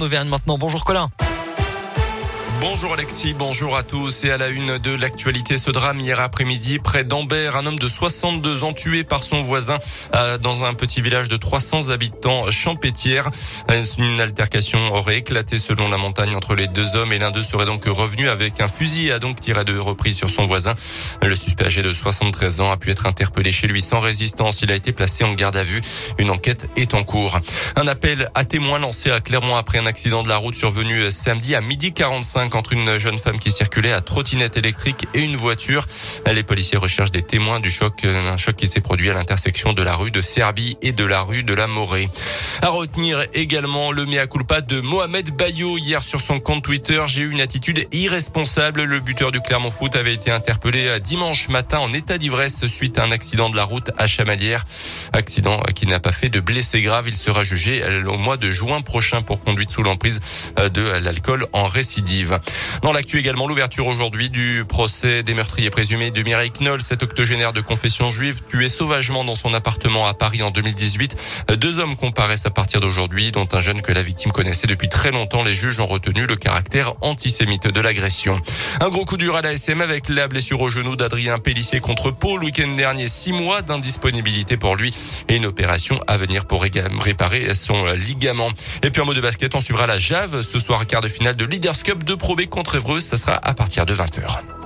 Auvergne maintenant. Bonjour Colin. Bonjour Alexis, bonjour à tous et à la une de l'actualité ce drame hier après-midi près d'Ambert, un homme de 62 ans tué par son voisin euh, dans un petit village de 300 habitants Champétière. Une altercation aurait éclaté selon la montagne entre les deux hommes et l'un d'eux serait donc revenu avec un fusil et a donc tiré de reprises sur son voisin. Le suspect âgé de 73 ans a pu être interpellé chez lui sans résistance. Il a été placé en garde à vue. Une enquête est en cours. Un appel à témoins lancé à Clermont après un accident de la route survenu samedi à midi 45 entre une jeune femme qui circulait à trottinette électrique et une voiture. Les policiers recherchent des témoins du choc, un choc qui s'est produit à l'intersection de la rue de Serbie et de la rue de la Morée. À retenir également le mea culpa de Mohamed Bayo hier sur son compte Twitter. J'ai eu une attitude irresponsable. Le buteur du Clermont Foot avait été interpellé dimanche matin en état d'ivresse suite à un accident de la route à Chamalières. Accident qui n'a pas fait de blessés graves. Il sera jugé au mois de juin prochain pour conduite sous l'emprise de l'alcool en récidive. Dans l'actu également, l'ouverture aujourd'hui du procès des meurtriers présumés de Mireille Knoll, cet octogénaire de confession juive tué sauvagement dans son appartement à Paris en 2018. Deux hommes comparaissent à partir d'aujourd'hui, dont un jeune que la victime connaissait depuis très longtemps. Les juges ont retenu le caractère antisémite de l'agression. Un gros coup dur à la SM avec la blessure au genou d'Adrien Pellissier contre Pau le week-end dernier. Six mois d'indisponibilité pour lui et une opération à venir pour réparer son ligament. Et puis un mot de basket, on suivra la Jave ce soir quart de finale de Leaders Cup de Pro contre Évreux. Ça sera à partir de 20h.